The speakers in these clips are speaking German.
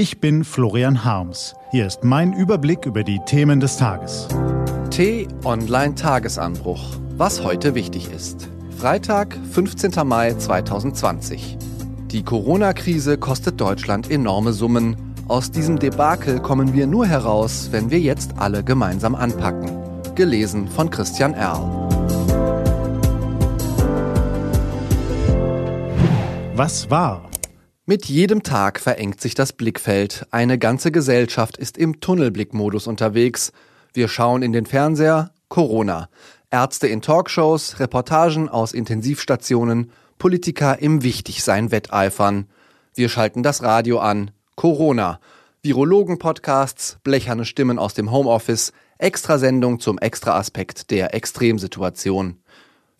Ich bin Florian Harms. Hier ist mein Überblick über die Themen des Tages. T-Online Tagesanbruch. Was heute wichtig ist. Freitag, 15. Mai 2020. Die Corona-Krise kostet Deutschland enorme Summen. Aus diesem Debakel kommen wir nur heraus, wenn wir jetzt alle gemeinsam anpacken. Gelesen von Christian Erl. Was war? Mit jedem Tag verengt sich das Blickfeld. Eine ganze Gesellschaft ist im Tunnelblickmodus unterwegs. Wir schauen in den Fernseher, Corona. Ärzte in Talkshows, Reportagen aus Intensivstationen, Politiker im Wichtigsein wetteifern. Wir schalten das Radio an, Corona. Virologen-Podcasts, blecherne Stimmen aus dem Homeoffice, Extrasendung zum Extraaspekt der Extremsituation.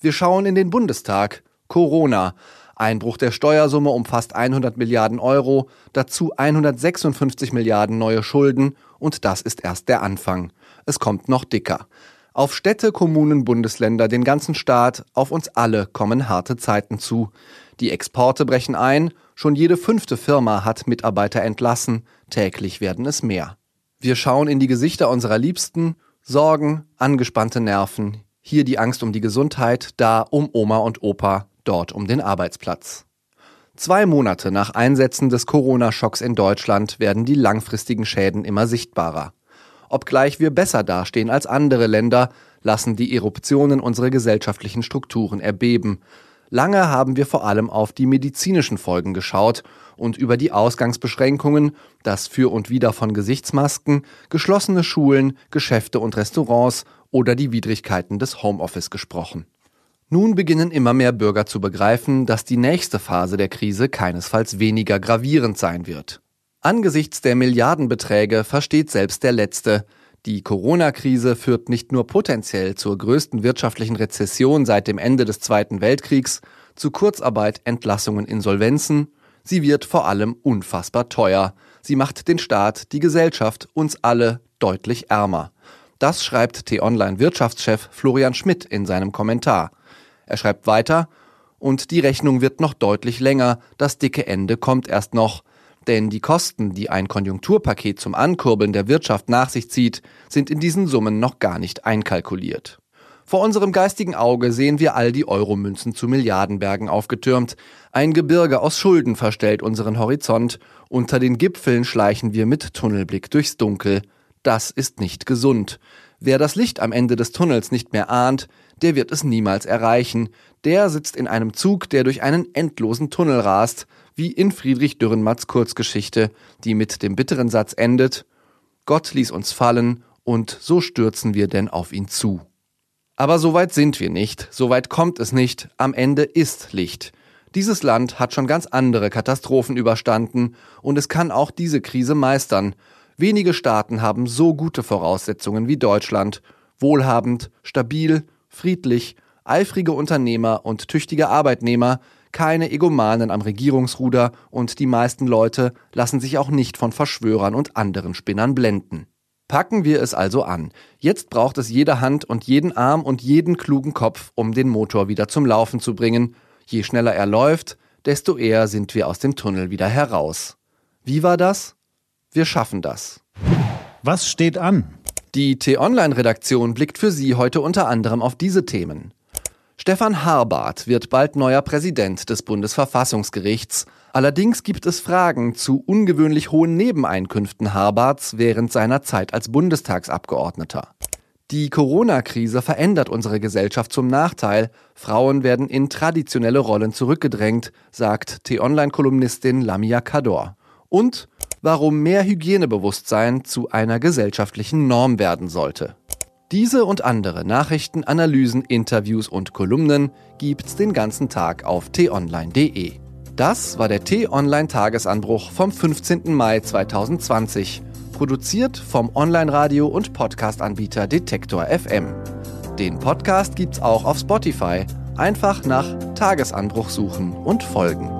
Wir schauen in den Bundestag, Corona. Einbruch der Steuersumme um fast 100 Milliarden Euro, dazu 156 Milliarden neue Schulden und das ist erst der Anfang. Es kommt noch dicker. Auf Städte, Kommunen, Bundesländer, den ganzen Staat, auf uns alle kommen harte Zeiten zu. Die Exporte brechen ein, schon jede fünfte Firma hat Mitarbeiter entlassen, täglich werden es mehr. Wir schauen in die Gesichter unserer Liebsten, Sorgen, angespannte Nerven, hier die Angst um die Gesundheit, da um Oma und Opa, dort um den Arbeitsplatz. Zwei Monate nach Einsetzen des Corona-Schocks in Deutschland werden die langfristigen Schäden immer sichtbarer. Obgleich wir besser dastehen als andere Länder, lassen die Eruptionen unsere gesellschaftlichen Strukturen erbeben. Lange haben wir vor allem auf die medizinischen Folgen geschaut und über die Ausgangsbeschränkungen, das Für und Wider von Gesichtsmasken, geschlossene Schulen, Geschäfte und Restaurants oder die Widrigkeiten des Homeoffice gesprochen. Nun beginnen immer mehr Bürger zu begreifen, dass die nächste Phase der Krise keinesfalls weniger gravierend sein wird. Angesichts der Milliardenbeträge versteht selbst der Letzte, die Corona-Krise führt nicht nur potenziell zur größten wirtschaftlichen Rezession seit dem Ende des Zweiten Weltkriegs, zu Kurzarbeit, Entlassungen, Insolvenzen, sie wird vor allem unfassbar teuer. Sie macht den Staat, die Gesellschaft, uns alle deutlich ärmer. Das schreibt T-Online-Wirtschaftschef Florian Schmidt in seinem Kommentar. Er schreibt weiter, und die Rechnung wird noch deutlich länger, das dicke Ende kommt erst noch. Denn die Kosten, die ein Konjunkturpaket zum Ankurbeln der Wirtschaft nach sich zieht, sind in diesen Summen noch gar nicht einkalkuliert. Vor unserem geistigen Auge sehen wir all die Euromünzen zu Milliardenbergen aufgetürmt. Ein Gebirge aus Schulden verstellt unseren Horizont. Unter den Gipfeln schleichen wir mit Tunnelblick durchs Dunkel. Das ist nicht gesund. Wer das Licht am Ende des Tunnels nicht mehr ahnt, der wird es niemals erreichen. Der sitzt in einem Zug, der durch einen endlosen Tunnel rast, wie in Friedrich Dürrenmatts Kurzgeschichte, die mit dem bitteren Satz endet, Gott ließ uns fallen, und so stürzen wir denn auf ihn zu. Aber so weit sind wir nicht, so weit kommt es nicht, am Ende ist Licht. Dieses Land hat schon ganz andere Katastrophen überstanden, und es kann auch diese Krise meistern, Wenige Staaten haben so gute Voraussetzungen wie Deutschland, wohlhabend, stabil, friedlich, eifrige Unternehmer und tüchtige Arbeitnehmer, keine Egomanen am Regierungsruder und die meisten Leute lassen sich auch nicht von Verschwörern und anderen Spinnern blenden. Packen wir es also an. Jetzt braucht es jede Hand und jeden Arm und jeden klugen Kopf, um den Motor wieder zum Laufen zu bringen. Je schneller er läuft, desto eher sind wir aus dem Tunnel wieder heraus. Wie war das? Wir schaffen das. Was steht an? Die T-Online-Redaktion blickt für Sie heute unter anderem auf diese Themen. Stefan Harbart wird bald neuer Präsident des Bundesverfassungsgerichts. Allerdings gibt es Fragen zu ungewöhnlich hohen Nebeneinkünften Harbarts während seiner Zeit als Bundestagsabgeordneter. Die Corona-Krise verändert unsere Gesellschaft zum Nachteil. Frauen werden in traditionelle Rollen zurückgedrängt, sagt T-Online-Kolumnistin Lamia Kador. Und warum mehr Hygienebewusstsein zu einer gesellschaftlichen Norm werden sollte. Diese und andere Nachrichten, Analysen, Interviews und Kolumnen gibt's den ganzen Tag auf t-online.de. Das war der T-Online Tagesanbruch vom 15. Mai 2020, produziert vom Online-Radio und Podcast-Anbieter Detektor FM. Den Podcast gibt's auch auf Spotify. Einfach nach Tagesanbruch suchen und folgen.